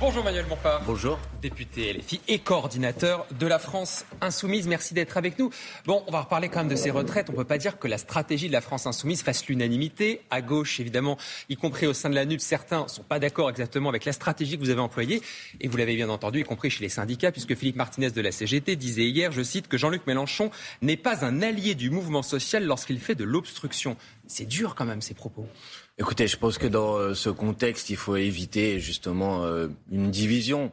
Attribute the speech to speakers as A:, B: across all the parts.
A: Bonjour Manuel Bompard.
B: Bonjour.
A: Député LFI et coordinateur de la France Insoumise. Merci d'être avec nous. Bon, on va reparler quand même de ces retraites. On ne peut pas dire que la stratégie de la France Insoumise fasse l'unanimité. À gauche, évidemment, y compris au sein de la NUP, certains ne sont pas d'accord exactement avec la stratégie que vous avez employée. Et vous l'avez bien entendu, y compris chez les syndicats, puisque Philippe Martinez de la CGT disait hier, je cite, que Jean-Luc Mélenchon n'est pas un allié du mouvement social lorsqu'il fait de l'obstruction. C'est dur quand même ces propos.
B: Écoutez, je pense que dans euh, ce contexte, il faut éviter justement euh, une division.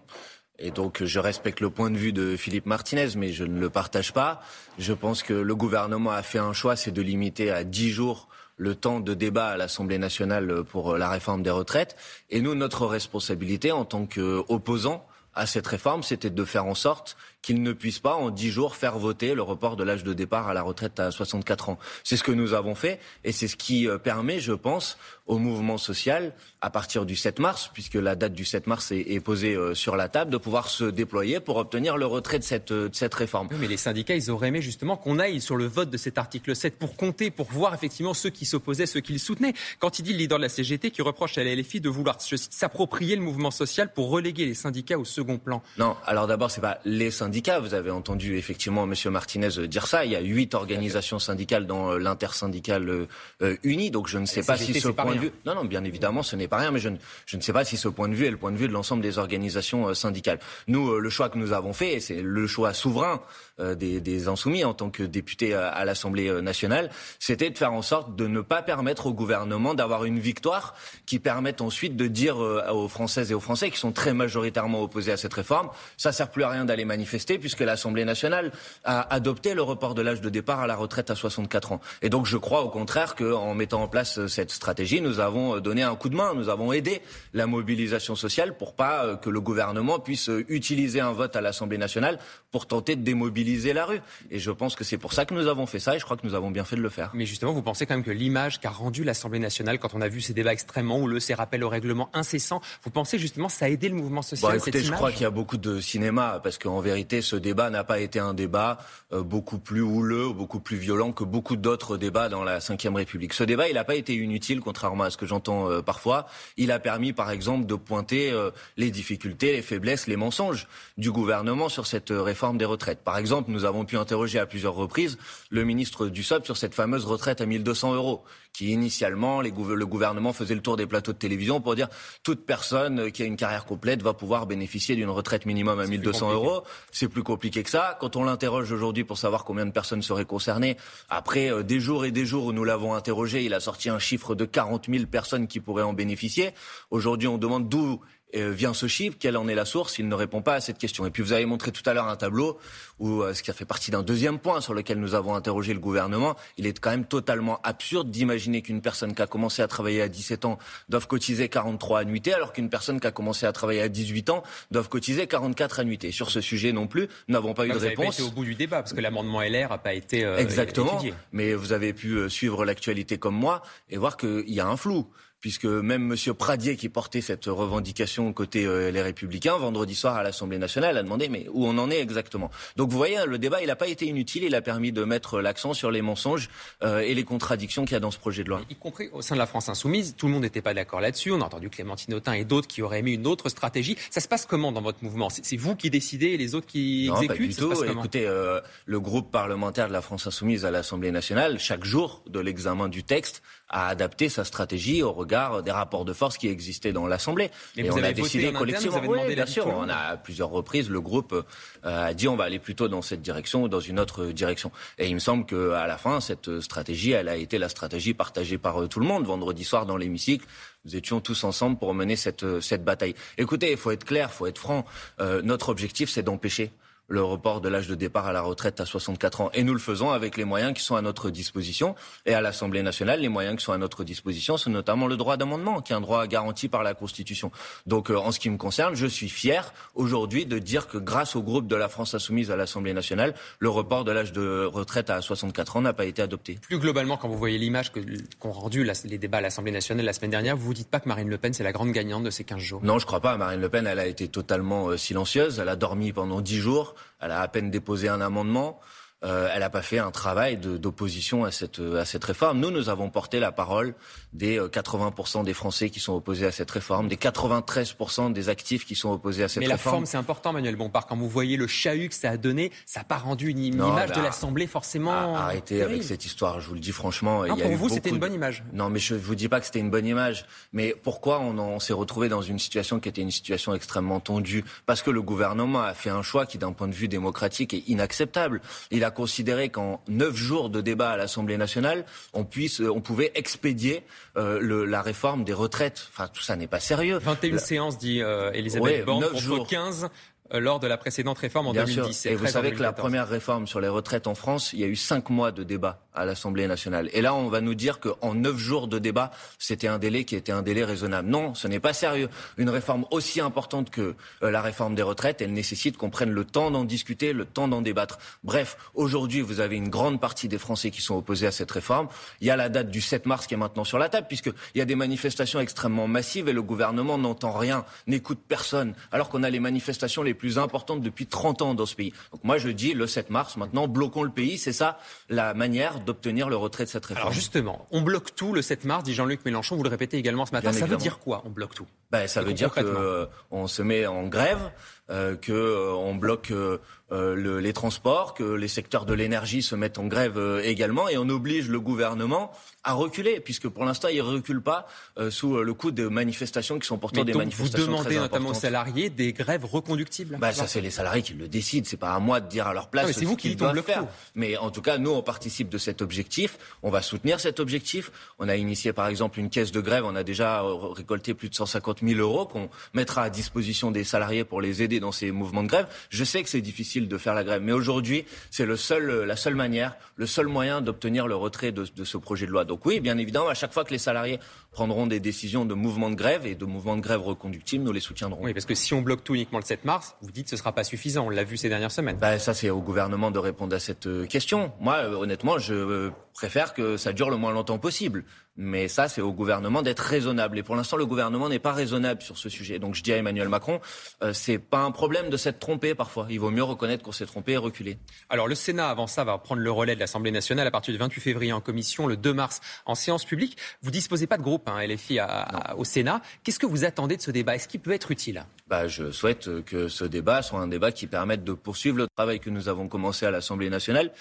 B: Et donc, je respecte le point de vue de Philippe Martinez, mais je ne le partage pas. Je pense que le gouvernement a fait un choix, c'est de limiter à 10 jours le temps de débat à l'Assemblée nationale pour la réforme des retraites. Et nous, notre responsabilité en tant qu'opposants à cette réforme, c'était de faire en sorte qu'il ne puisse pas, en dix jours, faire voter le report de l'âge de départ à la retraite à 64 ans. C'est ce que nous avons fait et c'est ce qui euh, permet, je pense, au mouvement social, à partir du 7 mars, puisque la date du 7 mars est, posée euh, sur la table, de pouvoir se déployer pour obtenir le retrait de cette, euh, de cette réforme.
A: mais les syndicats, ils auraient aimé justement qu'on aille sur le vote de cet article 7 pour compter, pour voir effectivement ceux qui s'opposaient, ceux qui le soutenaient. Quand il dit le leader de la CGT qui reproche à la LFI de vouloir s'approprier le mouvement social pour reléguer les syndicats au second plan.
B: Non, alors d'abord, c'est pas les syndicats vous avez entendu effectivement M. Martinez dire ça. Il y a huit organisations syndicales dans euh, l'intersyndicale euh, unie. Donc je ne sais pas si ce point de vue. Non, non, bien évidemment, ce n'est pas rien, mais je ne, je ne sais pas si ce point de vue est le point de vue de l'ensemble des organisations euh, syndicales. Nous, le choix que nous avons fait, et c'est le choix souverain des, des, insoumis en tant que députés à, l'Assemblée nationale, c'était de faire en sorte de ne pas permettre au gouvernement d'avoir une victoire qui permette ensuite de dire aux Françaises et aux Français qui sont très majoritairement opposés à cette réforme, ça sert plus à rien d'aller manifester puisque l'Assemblée nationale a adopté le report de l'âge de départ à la retraite à 64 ans. Et donc je crois au contraire qu'en mettant en place euh, cette stratégie, nous avons euh, donné un coup de main, nous avons aidé la mobilisation sociale pour pas euh, que le gouvernement puisse utiliser un vote à l'Assemblée nationale pour tenter de démobiliser la rue. Et je pense que c'est pour ça que nous avons fait ça et je crois que nous avons bien fait de le faire.
A: Mais justement, vous pensez quand même que l'image qu'a rendue l'Assemblée nationale quand on a vu ces débats extrêmement houleux, ces rappels au règlement incessants, vous pensez justement que ça a aidé le mouvement social
B: bon, écoutez, Je crois qu'il y a beaucoup de cinéma parce qu'en vérité, ce débat n'a pas été un débat euh, beaucoup plus houleux, beaucoup plus violent que beaucoup d'autres débats dans la Ve République. Ce débat, il n'a pas été inutile, contrairement à ce que j'entends euh, parfois. Il a permis, par exemple, de pointer euh, les difficultés, les faiblesses, les mensonges du gouvernement sur cette réforme des retraites. Par exemple, nous avons pu interroger à plusieurs reprises le ministre du SOP sur cette fameuse retraite à 1200 euros qui initialement, le gouvernement faisait le tour des plateaux de télévision pour dire toute personne qui a une carrière complète va pouvoir bénéficier d'une retraite minimum à 1200 euros. C'est plus compliqué que ça. Quand on l'interroge aujourd'hui pour savoir combien de personnes seraient concernées, après euh, des jours et des jours où nous l'avons interrogé, il a sorti un chiffre de 40 000 personnes qui pourraient en bénéficier. Aujourd'hui, on demande d'où vient ce chiffre, quelle en est la source? Il ne répond pas à cette question. Et puis vous avez montré tout à l'heure un tableau où, euh, ce qui a fait partie d'un deuxième point sur lequel nous avons interrogé le gouvernement, il est quand même totalement absurde d'imaginer qu'une personne qui a commencé à travailler à 17 ans doive cotiser 43 annuités, alors qu'une personne qui a commencé à travailler à 18 ans doive cotiser 44 annuités. Sur ce sujet non plus, nous n'avons pas eu de
A: vous
B: réponse.
A: Vous au bout du débat, parce que l'amendement LR n'a pas été euh,
B: Exactement, mais vous avez pu suivre l'actualité comme moi et voir qu'il y a un flou puisque même M. Pradier, qui portait cette revendication côté euh, les Républicains, vendredi soir à l'Assemblée nationale, a demandé mais où on en est exactement? Donc vous voyez, le débat, il n'a pas été inutile, il a permis de mettre l'accent sur les mensonges euh, et les contradictions qu'il y a dans ce projet de loi.
A: Y compris au sein de la France insoumise, tout le monde n'était pas d'accord là-dessus. On a entendu Clémentine Autain et d'autres qui auraient aimé une autre stratégie. Ça se passe comment dans votre mouvement? C'est vous qui décidez et les autres qui
B: non,
A: exécutent?
B: pas du tout. Écoutez, euh, le groupe parlementaire de la France insoumise à l'Assemblée nationale, chaque jour de l'examen du texte, a adapté sa stratégie au regard des rapports de force qui existait dans l'Assemblée.
A: Et, on a décidé collectivement.
B: oui, bien sûr, on a à plusieurs reprises, le groupe euh, a dit on va aller plutôt dans cette direction ou dans une autre direction. Et il me semble qu'à la fin, cette stratégie, elle a été la stratégie partagée par euh, tout le monde. Vendredi soir, dans l'hémicycle, nous étions tous ensemble pour mener cette, cette bataille. Écoutez, il faut être clair, il faut être franc. Euh, notre objectif, c'est d'empêcher le report de l'âge de départ à la retraite à 64 ans. Et nous le faisons avec les moyens qui sont à notre disposition. Et à l'Assemblée nationale, les moyens qui sont à notre disposition, c'est notamment le droit d'amendement, qui est un droit garanti par la Constitution. Donc, euh, en ce qui me concerne, je suis fier aujourd'hui de dire que grâce au groupe de la France insoumise à l'Assemblée nationale, le report de l'âge de retraite à 64 ans n'a pas été adopté.
A: Plus globalement, quand vous voyez l'image qu'ont rendu les débats à l'Assemblée nationale la semaine dernière, vous vous dites pas que Marine Le Pen, c'est la grande gagnante de ces 15 jours
B: Non, je crois pas. Marine Le Pen, elle a été totalement euh, silencieuse. Elle a dormi pendant 10 jours. Elle a à peine déposé un amendement. Euh, elle n'a pas fait un travail d'opposition à cette, à cette réforme. Nous, nous avons porté la parole des 80% des Français qui sont opposés à cette réforme, des 93% des actifs qui sont opposés à cette réforme.
A: Mais la forme, c'est important, Manuel Bompard. Quand vous voyez le chahut que ça a donné, ça n'a pas rendu une, image de l'Assemblée forcément.
B: Arrêtez avec cette histoire, je vous le dis franchement.
A: Non, pour vous, c'était une bonne image.
B: Non, mais je ne vous dis pas que c'était une bonne image. Mais pourquoi on, on s'est retrouvé dans une situation qui était une situation extrêmement tendue? Parce que le gouvernement a fait un choix qui, d'un point de vue démocratique, est inacceptable. Il a considéré qu'en neuf jours de débat à l'Assemblée nationale, on, puisse, on pouvait expédier euh, le, la réforme des retraites. Enfin, tout ça n'est pas sérieux.
A: 21 séances, dit euh, Elisabeth Borne, contre jours. 15 euh, lors de la précédente réforme en Bien 2017.
B: Et vous savez que la première réforme sur les retraites en France, il y a eu cinq mois de débat à l'Assemblée nationale. Et là, on va nous dire qu'en neuf jours de débat, c'était un délai qui était un délai raisonnable. Non, ce n'est pas sérieux. Une réforme aussi importante que euh, la réforme des retraites, elle nécessite qu'on prenne le temps d'en discuter, le temps d'en débattre. Bref, aujourd'hui, vous avez une grande partie des Français qui sont opposés à cette réforme. Il y a la date du 7 mars qui est maintenant sur la table, puisqu'il y a des manifestations extrêmement massives et le gouvernement n'entend rien, n'écoute personne, alors qu'on a les manifestations les plus importante depuis 30 ans dans ce pays. Donc moi je dis le 7 mars, maintenant bloquons le pays, c'est ça la manière d'obtenir le retrait de cette réforme.
A: Alors justement, on bloque tout le 7 mars, dit Jean-Luc Mélenchon, vous le répétez également ce matin. ça veut dire quoi, on bloque tout?
B: Ben, Ça veut dire qu'on euh, se met en grève, euh, qu'on euh, bloque euh, le, les transports, que les secteurs de l'énergie se mettent en grève également, et on oblige le gouvernement à reculer, puisque pour l'instant, il ne recule pas euh, sous euh, le coup de manifestations qui sont pourtant des manifestations
A: Vous demandez notamment aux salariés des grèves reconductibles?
B: Bah, Ça, c'est les salariés qui le décident. C'est pas à moi de dire à leur place
A: c'est vous qui doivent le faire.
B: Mais en tout cas, nous, on participe de cet objectif. On va soutenir cet objectif. On a initié, par exemple, une caisse de grève. On a déjà euh, récolté plus de 150 000 euros qu'on mettra à disposition des salariés pour les aider dans ces mouvements de grève. Je sais que c'est difficile de faire la grève, mais aujourd'hui, c'est le seul, la seule manière, le seul moyen d'obtenir le retrait de, de ce projet de loi. Donc oui, bien évidemment, à chaque fois que les salariés prendront des décisions de mouvement de grève et de mouvements de grève reconductibles, nous les soutiendrons.
A: Oui, parce que si on bloque tout uniquement le 7 mars, vous dites que ce ne sera pas suffisant. On l'a vu ces dernières semaines.
B: Ben, ça, c'est au gouvernement de répondre à cette euh, question. Moi, euh, honnêtement, je euh, préfère que ça dure le moins longtemps possible. Mais ça, c'est au gouvernement d'être raisonnable. Et pour l'instant, le gouvernement n'est pas raisonnable sur ce sujet. Donc je dis à Emmanuel Macron, euh, c'est pas un problème de s'être trompé parfois. Il vaut mieux reconnaître qu'on s'est trompé et reculer.
A: Alors le Sénat, avant ça, va prendre le relais de l'Assemblée nationale à partir du 28 février en commission, le 2 mars en séance publique. Vous disposez pas de groupe, hein, LFI, à, au Sénat. Qu'est-ce que vous attendez de ce débat? Est-ce qu'il peut être utile?
B: Bah, Je souhaite que ce débat soit un débat qui permette de poursuivre le travail que nous avons commencé à l'Assemblée nationale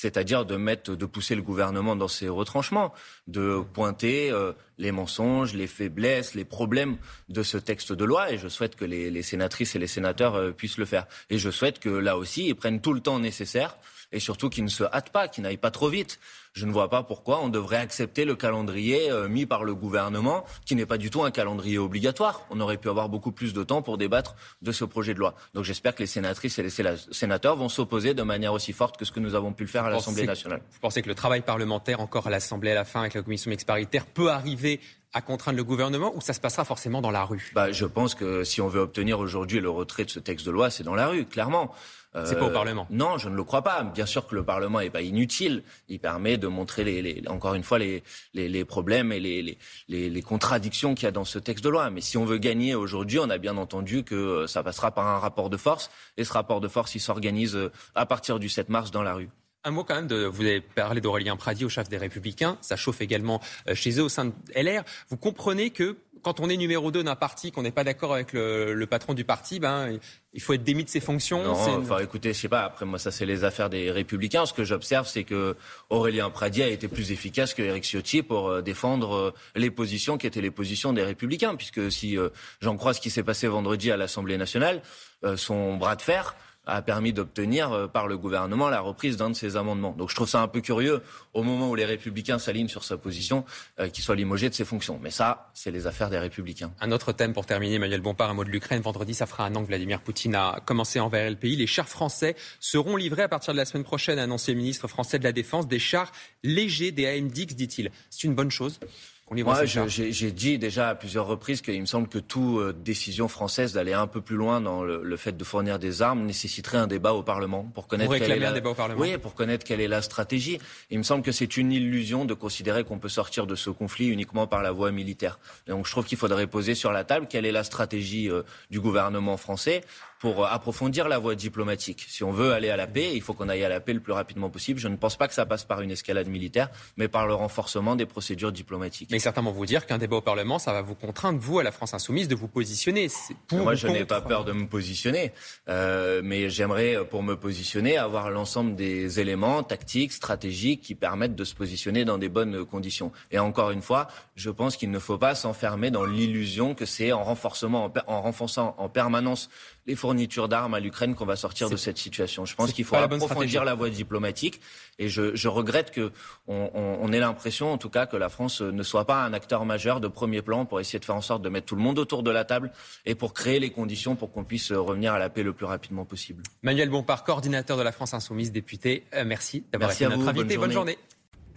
B: c'est-à-dire de mettre, de pousser le gouvernement dans ses retranchements, de pointer euh, les mensonges, les faiblesses, les problèmes de ce texte de loi. Et je souhaite que les, sénatrices et les sénateurs euh, puissent le faire. Et je souhaite que là aussi, ils prennent tout le temps nécessaire et surtout qu'ils ne se hâtent pas, qu'ils n'aillent pas trop vite je ne vois pas pourquoi on devrait accepter le calendrier euh, mis par le gouvernement, qui n'est pas du tout un calendrier obligatoire. On aurait pu avoir beaucoup plus de temps pour débattre de ce projet de loi. Donc j'espère que les sénatrices et les sénateurs vont s'opposer de manière aussi forte que ce que nous avons pu le faire à l'Assemblée nationale.
A: Vous pensez que le travail parlementaire, encore à l'Assemblée à la fin avec la commission mixte paritaire, peut arriver à contraindre le gouvernement ou ça se passera forcément dans la rue?
B: Bah, Je pense que si on veut obtenir aujourd'hui le retrait de ce texte de loi, c'est dans la rue, clairement.
A: Euh.
B: Non, je ne le crois pas. Bien sûr que le Parlement n'est pas inutile. Il permet de montrer, encore une fois, les, les problèmes et les, contradictions qu'il y a dans ce texte de loi. Mais si on veut gagner aujourd'hui, on a bien entendu que euh, ça passera par un rapport de force. Et ce rapport de force, il s'organise euh, à partir du 7 mars dans la rue.
A: Un mot quand même, de, vous avez parlé d'Aurélien Pradi au chef des Républicains, ça chauffe également chez eux au sein de LR. Vous comprenez que quand on est numéro 2 d'un parti, qu'on n'est pas d'accord avec le, patron du parti, ben, il faut être démis de ses fonctions.
B: Non, enfin, écoutez, je sais pas. Après, moi, ça, c'est les affaires des Républicains. Ce que j'observe, c'est que Aurélien Pradi a été plus efficace que Éric Ciotti pour euh, défendre euh, les positions qui étaient les positions des Républicains. Puisque si euh, j'en crois ce qui s'est passé vendredi à l'Assemblée nationale, son bras de fer, a permis d'obtenir euh, par le gouvernement la reprise d'un de ces amendements. Donc je trouve ça un peu curieux, au moment où les républicains s'alignent sur sa position, euh, qu'il soit limogé de ses fonctions. Mais ça, c'est les affaires des républicains.
A: Un autre thème pour terminer, Emmanuel Bompard, un mot de l'Ukraine. Vendredi, ça fera un an que Vladimir Poutine a commencé envers le pays. Les chars français seront livrés à partir de la semaine prochaine, a annoncé le ministre français de la Défense. Des chars légers, des AMDX, dit-il. C'est une bonne chose?
B: Moi, j'ai dit déjà à plusieurs reprises qu'il me semble que toute euh, décision française d'aller un peu plus loin dans le, fait de fournir des armes nécessiterait un débat au Parlement pour connaître
A: quelle est
B: la...
A: un débat au Parlement.
B: Oui, pour connaître quelle est la stratégie. Il me semble que c'est une illusion de considérer qu'on peut sortir de ce conflit uniquement par la voie militaire. donc je trouve qu'il faudrait poser sur la table quelle est la stratégie euh, du gouvernement français pour approfondir la voie diplomatique. Si on veut aller à la paix, il faut qu'on aille à la paix le plus rapidement possible. Je ne pense pas que ça passe par une escalade militaire, mais par le renforcement des procédures diplomatiques.
A: Mais certainement vous dire qu'un débat au Parlement, ça va vous contraindre, vous, à la France insoumise, de vous positionner.
B: Pour Moi, je n'ai pas peur de me positionner, euh, mais j'aimerais, pour me positionner, avoir l'ensemble des éléments tactiques, stratégiques qui permettent de se positionner dans des bonnes conditions. Et encore une fois, je pense qu'il ne faut pas s'enfermer dans l'illusion que c'est en renforcement, en renforçant en permanence les fournitures d'armes à l'Ukraine qu'on va sortir de cette situation. Je pense qu'il faut approfondir la voie diplomatique et je, je regrette qu'on on, ait l'impression, en tout cas, que la France ne soit pas un acteur majeur de premier plan pour essayer de faire en sorte de mettre tout le monde autour de la table et pour créer les conditions pour qu'on puisse revenir à la paix le plus rapidement possible.
A: Manuel Bompard, coordinateur de la France Insoumise, député, euh, merci d'avoir été notre invité. Bonne journée.